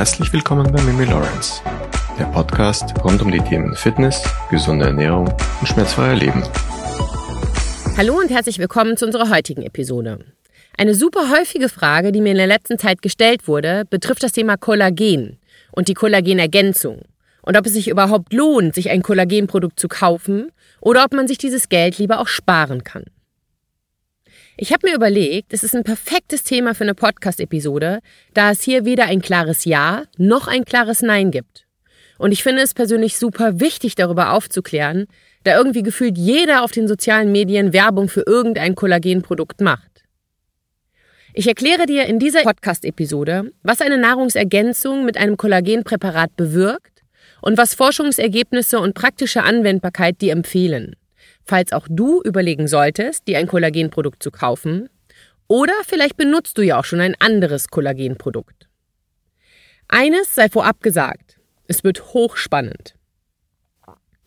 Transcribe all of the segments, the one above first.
Herzlich willkommen bei Mimi Lawrence, der Podcast rund um die Themen Fitness, gesunde Ernährung und schmerzfreier Leben. Hallo und herzlich willkommen zu unserer heutigen Episode. Eine super häufige Frage, die mir in der letzten Zeit gestellt wurde, betrifft das Thema Kollagen und die Kollagenergänzung und ob es sich überhaupt lohnt, sich ein Kollagenprodukt zu kaufen oder ob man sich dieses Geld lieber auch sparen kann. Ich habe mir überlegt, es ist ein perfektes Thema für eine Podcast-Episode, da es hier weder ein klares Ja noch ein klares Nein gibt. Und ich finde es persönlich super wichtig, darüber aufzuklären, da irgendwie gefühlt jeder auf den sozialen Medien Werbung für irgendein Kollagenprodukt macht. Ich erkläre dir in dieser Podcast-Episode, was eine Nahrungsergänzung mit einem Kollagenpräparat bewirkt und was Forschungsergebnisse und praktische Anwendbarkeit dir empfehlen falls auch du überlegen solltest, dir ein Kollagenprodukt zu kaufen. Oder vielleicht benutzt du ja auch schon ein anderes Kollagenprodukt. Eines sei vorab gesagt, es wird hochspannend.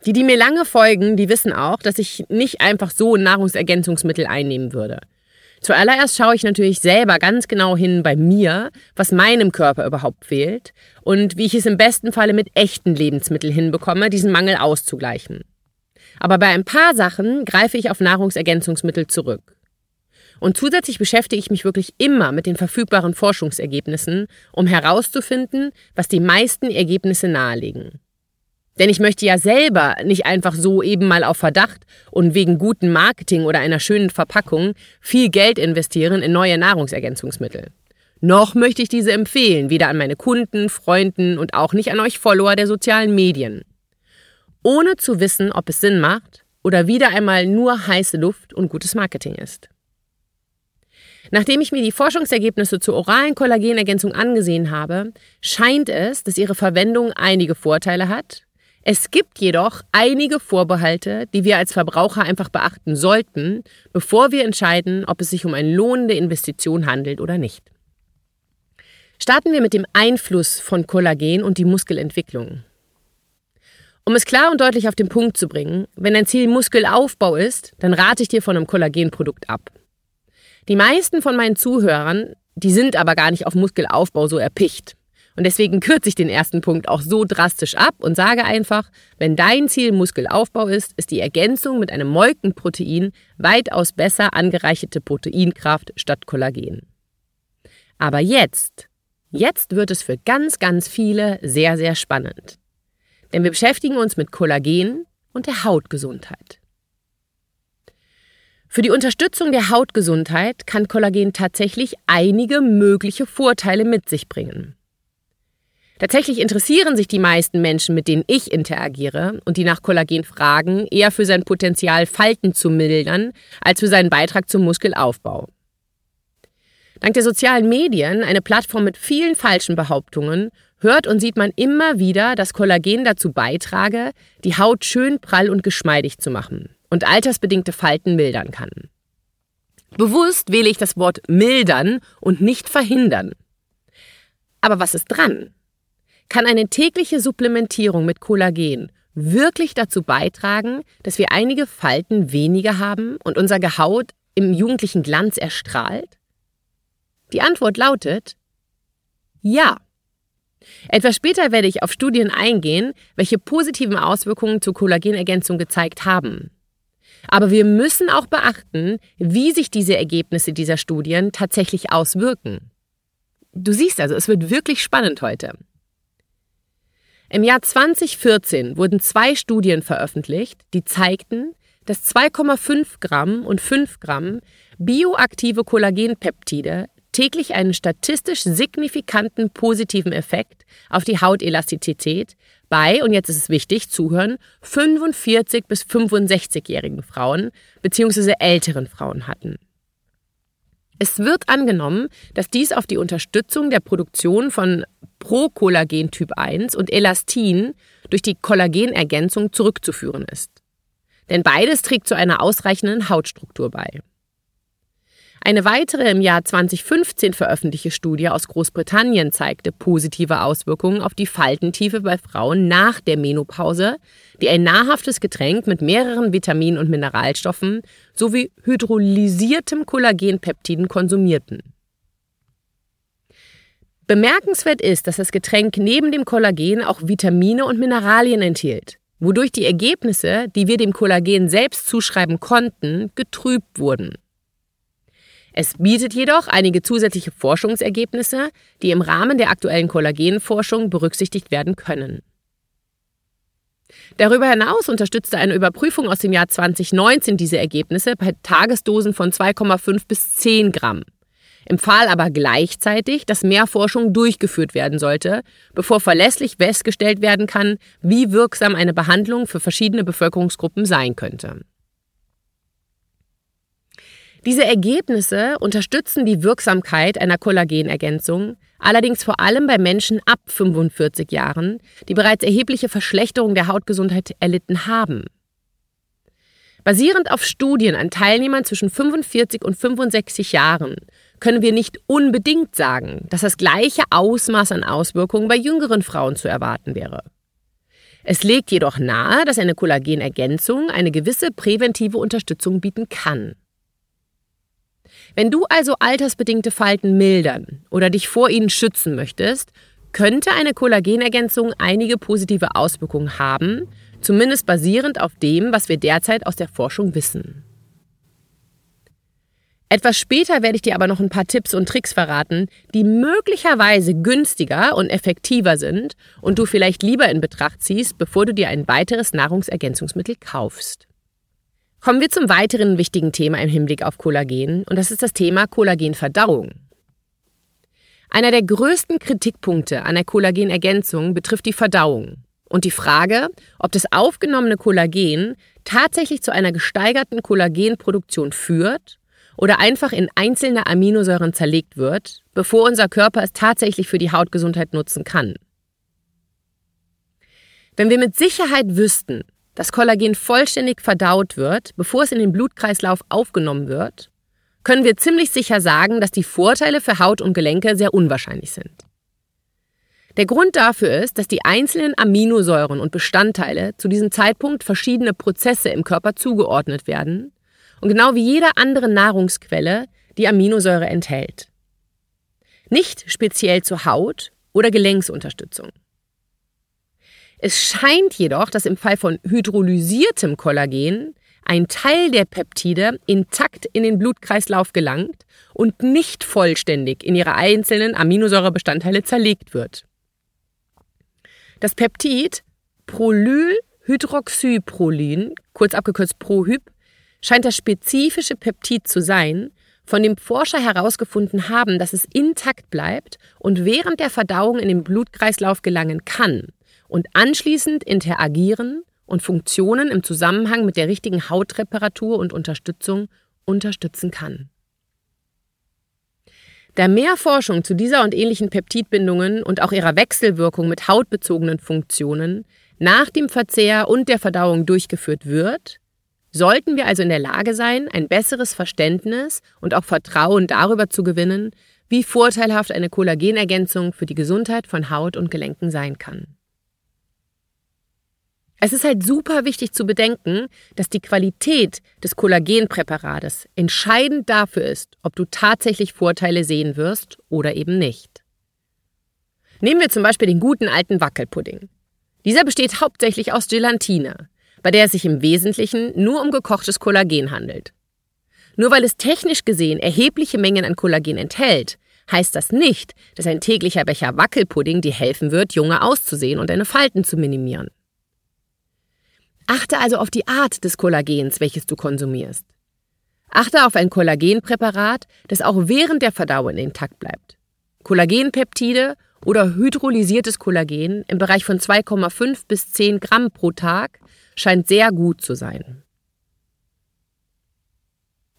Die, die mir lange folgen, die wissen auch, dass ich nicht einfach so Nahrungsergänzungsmittel einnehmen würde. Zuallererst schaue ich natürlich selber ganz genau hin bei mir, was meinem Körper überhaupt fehlt und wie ich es im besten Falle mit echten Lebensmitteln hinbekomme, diesen Mangel auszugleichen. Aber bei ein paar Sachen greife ich auf Nahrungsergänzungsmittel zurück. Und zusätzlich beschäftige ich mich wirklich immer mit den verfügbaren Forschungsergebnissen, um herauszufinden, was die meisten Ergebnisse nahelegen. Denn ich möchte ja selber nicht einfach so eben mal auf Verdacht und wegen gutem Marketing oder einer schönen Verpackung viel Geld investieren in neue Nahrungsergänzungsmittel. Noch möchte ich diese empfehlen, weder an meine Kunden, Freunden und auch nicht an euch Follower der sozialen Medien ohne zu wissen, ob es Sinn macht oder wieder einmal nur heiße Luft und gutes Marketing ist. Nachdem ich mir die Forschungsergebnisse zur oralen Kollagenergänzung angesehen habe, scheint es, dass ihre Verwendung einige Vorteile hat. Es gibt jedoch einige Vorbehalte, die wir als Verbraucher einfach beachten sollten, bevor wir entscheiden, ob es sich um eine lohnende Investition handelt oder nicht. Starten wir mit dem Einfluss von Kollagen und die Muskelentwicklung. Um es klar und deutlich auf den Punkt zu bringen, wenn dein Ziel Muskelaufbau ist, dann rate ich dir von einem Kollagenprodukt ab. Die meisten von meinen Zuhörern, die sind aber gar nicht auf Muskelaufbau so erpicht. Und deswegen kürze ich den ersten Punkt auch so drastisch ab und sage einfach, wenn dein Ziel Muskelaufbau ist, ist die Ergänzung mit einem Molkenprotein weitaus besser angereicherte Proteinkraft statt Kollagen. Aber jetzt, jetzt wird es für ganz, ganz viele sehr, sehr spannend. Denn wir beschäftigen uns mit Kollagen und der Hautgesundheit. Für die Unterstützung der Hautgesundheit kann Kollagen tatsächlich einige mögliche Vorteile mit sich bringen. Tatsächlich interessieren sich die meisten Menschen, mit denen ich interagiere und die nach Kollagen fragen, eher für sein Potenzial, Falten zu mildern, als für seinen Beitrag zum Muskelaufbau. Dank der sozialen Medien, eine Plattform mit vielen falschen Behauptungen, hört und sieht man immer wieder, dass Kollagen dazu beitrage, die Haut schön prall und geschmeidig zu machen und altersbedingte Falten mildern kann. Bewusst wähle ich das Wort mildern und nicht verhindern. Aber was ist dran? Kann eine tägliche Supplementierung mit Kollagen wirklich dazu beitragen, dass wir einige Falten weniger haben und unsere Haut im jugendlichen Glanz erstrahlt? Die Antwort lautet ja. Etwas später werde ich auf Studien eingehen, welche positiven Auswirkungen zur Kollagenergänzung gezeigt haben. Aber wir müssen auch beachten, wie sich diese Ergebnisse dieser Studien tatsächlich auswirken. Du siehst also, es wird wirklich spannend heute. Im Jahr 2014 wurden zwei Studien veröffentlicht, die zeigten, dass 2,5 Gramm und 5 Gramm bioaktive Kollagenpeptide täglich einen statistisch signifikanten positiven Effekt auf die Hautelastizität bei, und jetzt ist es wichtig, zuhören, 45 bis 65-jährigen Frauen bzw. älteren Frauen hatten. Es wird angenommen, dass dies auf die Unterstützung der Produktion von Prokollagen Typ 1 und Elastin durch die Kollagenergänzung zurückzuführen ist. Denn beides trägt zu einer ausreichenden Hautstruktur bei. Eine weitere im Jahr 2015 veröffentlichte Studie aus Großbritannien zeigte positive Auswirkungen auf die Faltentiefe bei Frauen nach der Menopause, die ein nahrhaftes Getränk mit mehreren Vitaminen und Mineralstoffen sowie hydrolysiertem Kollagenpeptiden konsumierten. Bemerkenswert ist, dass das Getränk neben dem Kollagen auch Vitamine und Mineralien enthielt, wodurch die Ergebnisse, die wir dem Kollagen selbst zuschreiben konnten, getrübt wurden. Es bietet jedoch einige zusätzliche Forschungsergebnisse, die im Rahmen der aktuellen Kollagenforschung berücksichtigt werden können. Darüber hinaus unterstützte eine Überprüfung aus dem Jahr 2019 diese Ergebnisse bei Tagesdosen von 2,5 bis 10 Gramm, empfahl aber gleichzeitig, dass mehr Forschung durchgeführt werden sollte, bevor verlässlich festgestellt werden kann, wie wirksam eine Behandlung für verschiedene Bevölkerungsgruppen sein könnte. Diese Ergebnisse unterstützen die Wirksamkeit einer Kollagenergänzung, allerdings vor allem bei Menschen ab 45 Jahren, die bereits erhebliche Verschlechterung der Hautgesundheit erlitten haben. Basierend auf Studien an Teilnehmern zwischen 45 und 65 Jahren können wir nicht unbedingt sagen, dass das gleiche Ausmaß an Auswirkungen bei jüngeren Frauen zu erwarten wäre. Es legt jedoch nahe, dass eine Kollagenergänzung eine gewisse präventive Unterstützung bieten kann. Wenn du also altersbedingte Falten mildern oder dich vor ihnen schützen möchtest, könnte eine Kollagenergänzung einige positive Auswirkungen haben, zumindest basierend auf dem, was wir derzeit aus der Forschung wissen. Etwas später werde ich dir aber noch ein paar Tipps und Tricks verraten, die möglicherweise günstiger und effektiver sind und du vielleicht lieber in Betracht ziehst, bevor du dir ein weiteres Nahrungsergänzungsmittel kaufst. Kommen wir zum weiteren wichtigen Thema im Hinblick auf Kollagen und das ist das Thema Kollagenverdauung. Einer der größten Kritikpunkte an der Kollagenergänzung betrifft die Verdauung und die Frage, ob das aufgenommene Kollagen tatsächlich zu einer gesteigerten Kollagenproduktion führt oder einfach in einzelne Aminosäuren zerlegt wird, bevor unser Körper es tatsächlich für die Hautgesundheit nutzen kann. Wenn wir mit Sicherheit wüssten, das Kollagen vollständig verdaut wird, bevor es in den Blutkreislauf aufgenommen wird, können wir ziemlich sicher sagen, dass die Vorteile für Haut und Gelenke sehr unwahrscheinlich sind. Der Grund dafür ist, dass die einzelnen Aminosäuren und Bestandteile zu diesem Zeitpunkt verschiedene Prozesse im Körper zugeordnet werden und genau wie jede andere Nahrungsquelle die Aminosäure enthält. Nicht speziell zur Haut oder Gelenksunterstützung. Es scheint jedoch, dass im Fall von hydrolysiertem Kollagen ein Teil der Peptide intakt in den Blutkreislauf gelangt und nicht vollständig in ihre einzelnen Aminosäurebestandteile zerlegt wird. Das Peptid Prolylhydroxyprolin, kurz abgekürzt Prohyp, scheint das spezifische Peptid zu sein, von dem Forscher herausgefunden haben, dass es intakt bleibt und während der Verdauung in den Blutkreislauf gelangen kann, und anschließend interagieren und Funktionen im Zusammenhang mit der richtigen Hautreparatur und Unterstützung unterstützen kann. Da mehr Forschung zu dieser und ähnlichen Peptidbindungen und auch ihrer Wechselwirkung mit hautbezogenen Funktionen nach dem Verzehr und der Verdauung durchgeführt wird, sollten wir also in der Lage sein, ein besseres Verständnis und auch Vertrauen darüber zu gewinnen, wie vorteilhaft eine Kollagenergänzung für die Gesundheit von Haut und Gelenken sein kann. Es ist halt super wichtig zu bedenken, dass die Qualität des Kollagenpräparates entscheidend dafür ist, ob du tatsächlich Vorteile sehen wirst oder eben nicht. Nehmen wir zum Beispiel den guten alten Wackelpudding. Dieser besteht hauptsächlich aus Gelatine, bei der es sich im Wesentlichen nur um gekochtes Kollagen handelt. Nur weil es technisch gesehen erhebliche Mengen an Kollagen enthält, heißt das nicht, dass ein täglicher Becher Wackelpudding dir helfen wird, junge auszusehen und deine Falten zu minimieren. Achte also auf die Art des Kollagens, welches du konsumierst. Achte auf ein Kollagenpräparat, das auch während der Verdauung intakt bleibt. Kollagenpeptide oder hydrolysiertes Kollagen im Bereich von 2,5 bis 10 Gramm pro Tag scheint sehr gut zu sein.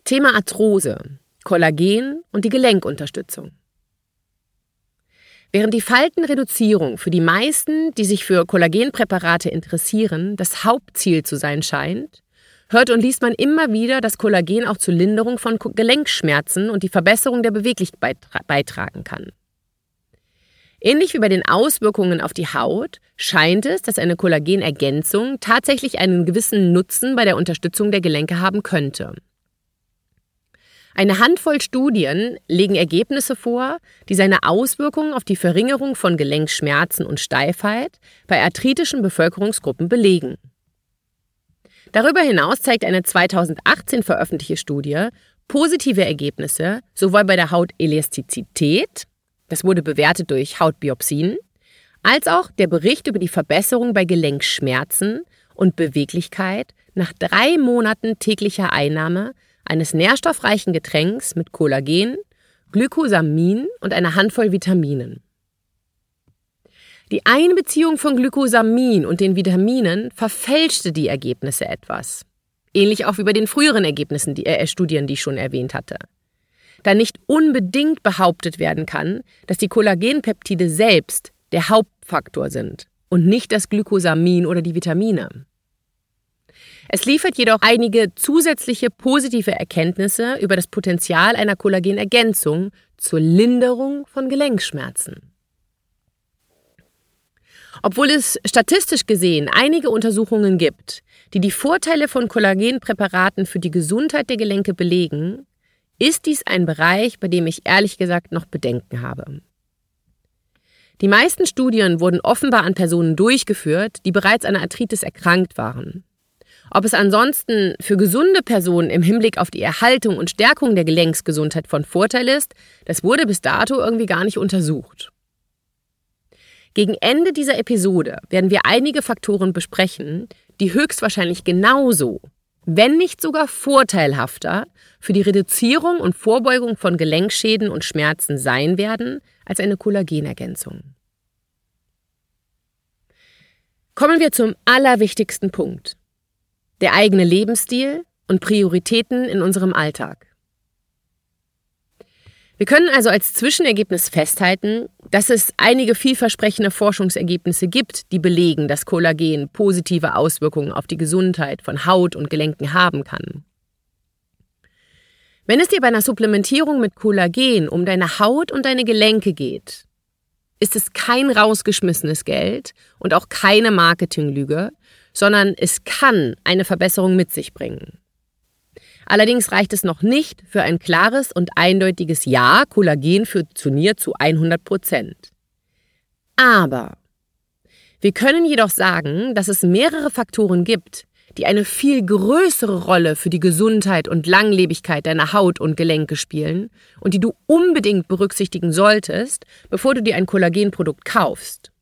Thema Arthrose, Kollagen und die Gelenkunterstützung. Während die Faltenreduzierung für die meisten, die sich für Kollagenpräparate interessieren, das Hauptziel zu sein scheint, hört und liest man immer wieder, dass Kollagen auch zur Linderung von Gelenkschmerzen und die Verbesserung der Beweglichkeit beitragen kann. Ähnlich wie bei den Auswirkungen auf die Haut scheint es, dass eine Kollagenergänzung tatsächlich einen gewissen Nutzen bei der Unterstützung der Gelenke haben könnte. Eine Handvoll Studien legen Ergebnisse vor, die seine Auswirkungen auf die Verringerung von Gelenkschmerzen und Steifheit bei arthritischen Bevölkerungsgruppen belegen. Darüber hinaus zeigt eine 2018 veröffentlichte Studie positive Ergebnisse sowohl bei der Hautelastizität, das wurde bewertet durch Hautbiopsien, als auch der Bericht über die Verbesserung bei Gelenkschmerzen und Beweglichkeit nach drei Monaten täglicher Einnahme eines nährstoffreichen Getränks mit Kollagen, Glykosamin und einer Handvoll Vitaminen. Die Einbeziehung von Glykosamin und den Vitaminen verfälschte die Ergebnisse etwas. Ähnlich auch wie bei den früheren Ergebnissen die äh, Studien, die ich schon erwähnt hatte. Da nicht unbedingt behauptet werden kann, dass die Kollagenpeptide selbst der Hauptfaktor sind und nicht das Glykosamin oder die Vitamine. Es liefert jedoch einige zusätzliche positive Erkenntnisse über das Potenzial einer Kollagenergänzung zur Linderung von Gelenkschmerzen. Obwohl es statistisch gesehen einige Untersuchungen gibt, die die Vorteile von Kollagenpräparaten für die Gesundheit der Gelenke belegen, ist dies ein Bereich, bei dem ich ehrlich gesagt noch Bedenken habe. Die meisten Studien wurden offenbar an Personen durchgeführt, die bereits an Arthritis erkrankt waren. Ob es ansonsten für gesunde Personen im Hinblick auf die Erhaltung und Stärkung der Gelenksgesundheit von Vorteil ist, das wurde bis dato irgendwie gar nicht untersucht. Gegen Ende dieser Episode werden wir einige Faktoren besprechen, die höchstwahrscheinlich genauso, wenn nicht sogar vorteilhafter für die Reduzierung und Vorbeugung von Gelenkschäden und Schmerzen sein werden als eine Kollagenergänzung. Kommen wir zum allerwichtigsten Punkt der eigene Lebensstil und Prioritäten in unserem Alltag. Wir können also als Zwischenergebnis festhalten, dass es einige vielversprechende Forschungsergebnisse gibt, die belegen, dass Kollagen positive Auswirkungen auf die Gesundheit von Haut und Gelenken haben kann. Wenn es dir bei einer Supplementierung mit Kollagen um deine Haut und deine Gelenke geht, ist es kein rausgeschmissenes Geld und auch keine Marketinglüge, sondern es kann eine Verbesserung mit sich bringen. Allerdings reicht es noch nicht für ein klares und eindeutiges Ja, Kollagen funktioniert zu 100 Prozent. Aber wir können jedoch sagen, dass es mehrere Faktoren gibt, die eine viel größere Rolle für die Gesundheit und Langlebigkeit deiner Haut und Gelenke spielen und die du unbedingt berücksichtigen solltest, bevor du dir ein Kollagenprodukt kaufst.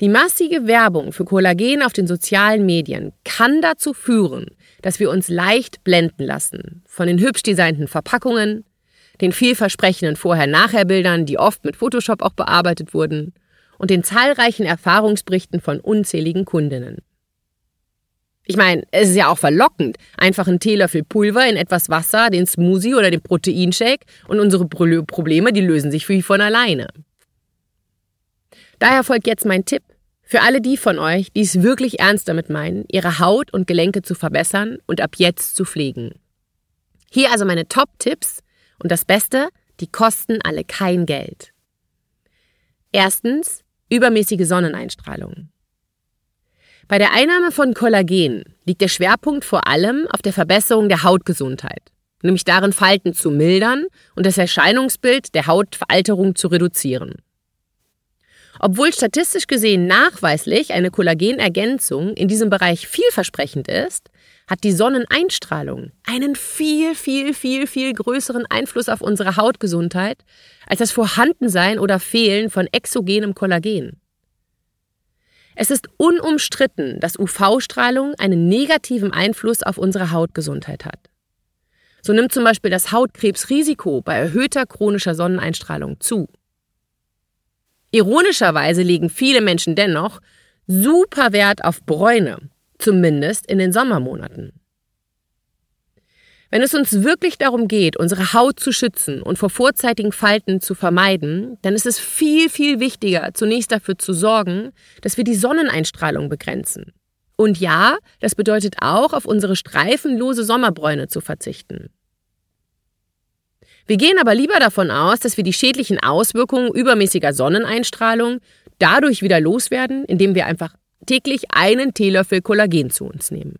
Die massige Werbung für Kollagen auf den sozialen Medien kann dazu führen, dass wir uns leicht blenden lassen von den hübsch designten Verpackungen, den vielversprechenden Vorher-Nachher-Bildern, die oft mit Photoshop auch bearbeitet wurden, und den zahlreichen Erfahrungsberichten von unzähligen Kundinnen. Ich meine, es ist ja auch verlockend, einfach einen Teelöffel Pulver in etwas Wasser, den Smoothie oder den Proteinshake und unsere Probleme, die lösen sich wie von alleine. Daher folgt jetzt mein Tipp für alle die von euch, die es wirklich ernst damit meinen, ihre Haut und Gelenke zu verbessern und ab jetzt zu pflegen. Hier also meine Top-Tipps und das Beste, die kosten alle kein Geld. Erstens, übermäßige Sonneneinstrahlung. Bei der Einnahme von Kollagen liegt der Schwerpunkt vor allem auf der Verbesserung der Hautgesundheit, nämlich darin Falten zu mildern und das Erscheinungsbild der Hautveralterung zu reduzieren. Obwohl statistisch gesehen nachweislich eine Kollagenergänzung in diesem Bereich vielversprechend ist, hat die Sonneneinstrahlung einen viel, viel, viel, viel größeren Einfluss auf unsere Hautgesundheit als das Vorhandensein oder Fehlen von exogenem Kollagen. Es ist unumstritten, dass UV-Strahlung einen negativen Einfluss auf unsere Hautgesundheit hat. So nimmt zum Beispiel das Hautkrebsrisiko bei erhöhter chronischer Sonneneinstrahlung zu. Ironischerweise legen viele Menschen dennoch super Wert auf Bräune, zumindest in den Sommermonaten. Wenn es uns wirklich darum geht, unsere Haut zu schützen und vor vorzeitigen Falten zu vermeiden, dann ist es viel, viel wichtiger, zunächst dafür zu sorgen, dass wir die Sonneneinstrahlung begrenzen. Und ja, das bedeutet auch, auf unsere streifenlose Sommerbräune zu verzichten. Wir gehen aber lieber davon aus, dass wir die schädlichen Auswirkungen übermäßiger Sonneneinstrahlung dadurch wieder loswerden, indem wir einfach täglich einen Teelöffel Kollagen zu uns nehmen.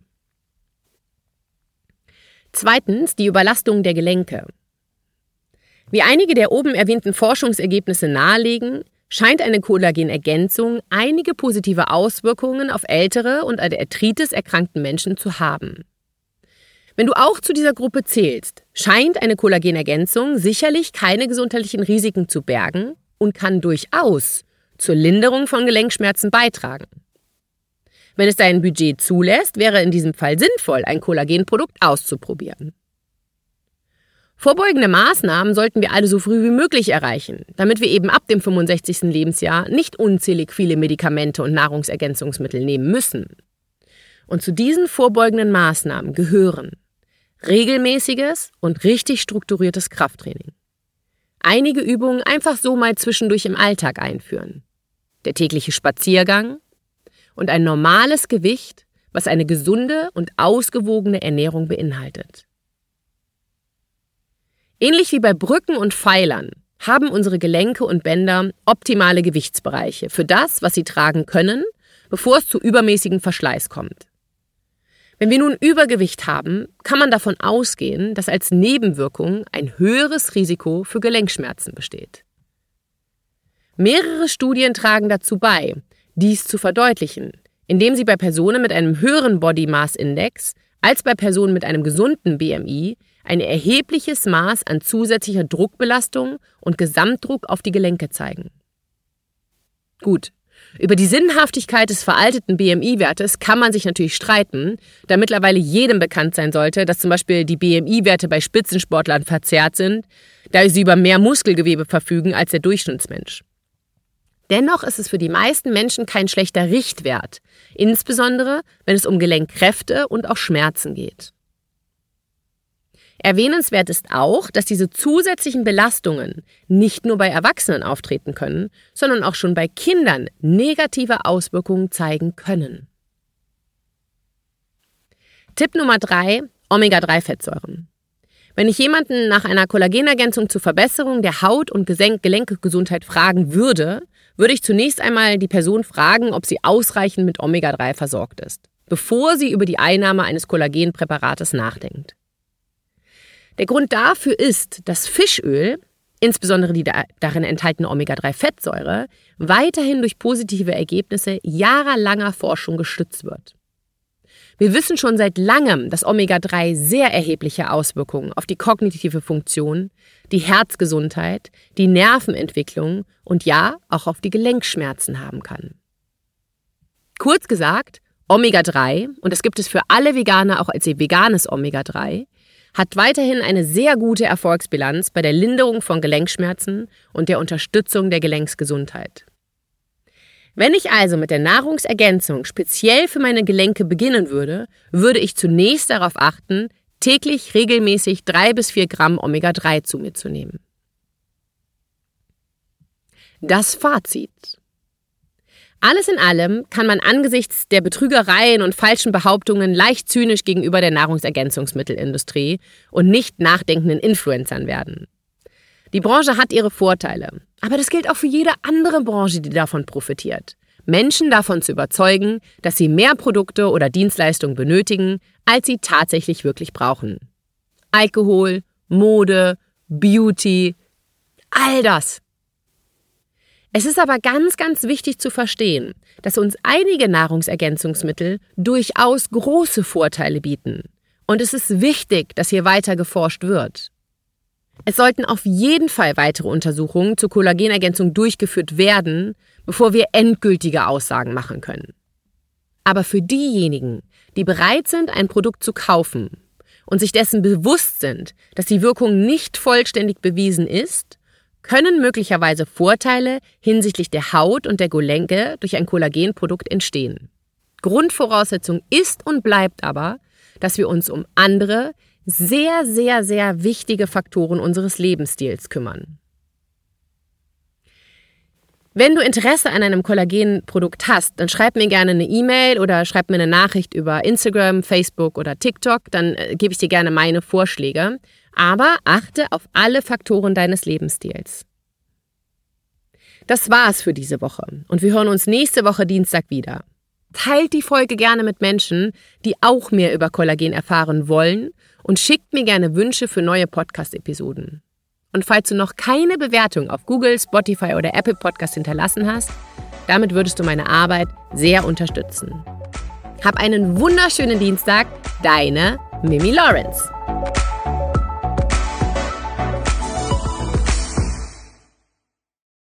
Zweitens die Überlastung der Gelenke. Wie einige der oben erwähnten Forschungsergebnisse nahelegen, scheint eine Kollagenergänzung einige positive Auswirkungen auf ältere und an Arthritis erkrankten Menschen zu haben. Wenn du auch zu dieser Gruppe zählst, scheint eine Kollagenergänzung sicherlich keine gesundheitlichen Risiken zu bergen und kann durchaus zur Linderung von Gelenkschmerzen beitragen. Wenn es dein Budget zulässt, wäre in diesem Fall sinnvoll, ein Kollagenprodukt auszuprobieren. Vorbeugende Maßnahmen sollten wir alle so früh wie möglich erreichen, damit wir eben ab dem 65. Lebensjahr nicht unzählig viele Medikamente und Nahrungsergänzungsmittel nehmen müssen. Und zu diesen vorbeugenden Maßnahmen gehören regelmäßiges und richtig strukturiertes Krafttraining. Einige Übungen einfach so mal zwischendurch im Alltag einführen. Der tägliche Spaziergang, und ein normales Gewicht, was eine gesunde und ausgewogene Ernährung beinhaltet. Ähnlich wie bei Brücken und Pfeilern haben unsere Gelenke und Bänder optimale Gewichtsbereiche für das, was sie tragen können, bevor es zu übermäßigem Verschleiß kommt. Wenn wir nun Übergewicht haben, kann man davon ausgehen, dass als Nebenwirkung ein höheres Risiko für Gelenkschmerzen besteht. Mehrere Studien tragen dazu bei, dies zu verdeutlichen, indem sie bei Personen mit einem höheren Body Mass Index als bei Personen mit einem gesunden BMI ein erhebliches Maß an zusätzlicher Druckbelastung und Gesamtdruck auf die Gelenke zeigen. Gut, über die Sinnhaftigkeit des veralteten BMI-Wertes kann man sich natürlich streiten, da mittlerweile jedem bekannt sein sollte, dass zum Beispiel die BMI-Werte bei Spitzensportlern verzerrt sind, da sie über mehr Muskelgewebe verfügen als der Durchschnittsmensch. Dennoch ist es für die meisten Menschen kein schlechter Richtwert, insbesondere wenn es um Gelenkkräfte und auch Schmerzen geht. Erwähnenswert ist auch, dass diese zusätzlichen Belastungen nicht nur bei Erwachsenen auftreten können, sondern auch schon bei Kindern negative Auswirkungen zeigen können. Tipp Nummer drei: Omega-3-Fettsäuren. Wenn ich jemanden nach einer Kollagenergänzung zur Verbesserung der Haut- und Gelenkgesundheit fragen würde, würde ich zunächst einmal die Person fragen, ob sie ausreichend mit Omega-3 versorgt ist, bevor sie über die Einnahme eines Kollagenpräparates nachdenkt. Der Grund dafür ist, dass Fischöl, insbesondere die darin enthaltene Omega-3-Fettsäure, weiterhin durch positive Ergebnisse jahrelanger Forschung gestützt wird. Wir wissen schon seit langem, dass Omega-3 sehr erhebliche Auswirkungen auf die kognitive Funktion, die Herzgesundheit, die Nervenentwicklung und ja, auch auf die Gelenkschmerzen haben kann. Kurz gesagt, Omega-3, und das gibt es für alle Veganer auch als veganes Omega-3, hat weiterhin eine sehr gute Erfolgsbilanz bei der Linderung von Gelenkschmerzen und der Unterstützung der Gelenksgesundheit. Wenn ich also mit der Nahrungsergänzung speziell für meine Gelenke beginnen würde, würde ich zunächst darauf achten, täglich regelmäßig drei bis vier Gramm Omega-3 zu mir zu nehmen. Das Fazit. Alles in allem kann man angesichts der Betrügereien und falschen Behauptungen leicht zynisch gegenüber der Nahrungsergänzungsmittelindustrie und nicht nachdenkenden Influencern werden. Die Branche hat ihre Vorteile, aber das gilt auch für jede andere Branche, die davon profitiert. Menschen davon zu überzeugen, dass sie mehr Produkte oder Dienstleistungen benötigen, als sie tatsächlich wirklich brauchen. Alkohol, Mode, Beauty, all das. Es ist aber ganz, ganz wichtig zu verstehen, dass uns einige Nahrungsergänzungsmittel durchaus große Vorteile bieten. Und es ist wichtig, dass hier weiter geforscht wird. Es sollten auf jeden Fall weitere Untersuchungen zur Kollagenergänzung durchgeführt werden, bevor wir endgültige Aussagen machen können. Aber für diejenigen, die bereit sind, ein Produkt zu kaufen und sich dessen bewusst sind, dass die Wirkung nicht vollständig bewiesen ist, können möglicherweise Vorteile hinsichtlich der Haut und der Gelenke durch ein Kollagenprodukt entstehen. Grundvoraussetzung ist und bleibt aber, dass wir uns um andere, sehr, sehr, sehr wichtige Faktoren unseres Lebensstils kümmern. Wenn du Interesse an einem Kollagenprodukt hast, dann schreib mir gerne eine E-Mail oder schreib mir eine Nachricht über Instagram, Facebook oder TikTok, dann äh, gebe ich dir gerne meine Vorschläge. Aber achte auf alle Faktoren deines Lebensstils. Das war's für diese Woche und wir hören uns nächste Woche Dienstag wieder. Teilt die Folge gerne mit Menschen, die auch mehr über Kollagen erfahren wollen und schickt mir gerne Wünsche für neue Podcast-Episoden. Und falls du noch keine Bewertung auf Google, Spotify oder Apple Podcast hinterlassen hast, damit würdest du meine Arbeit sehr unterstützen. Hab einen wunderschönen Dienstag, deine Mimi Lawrence.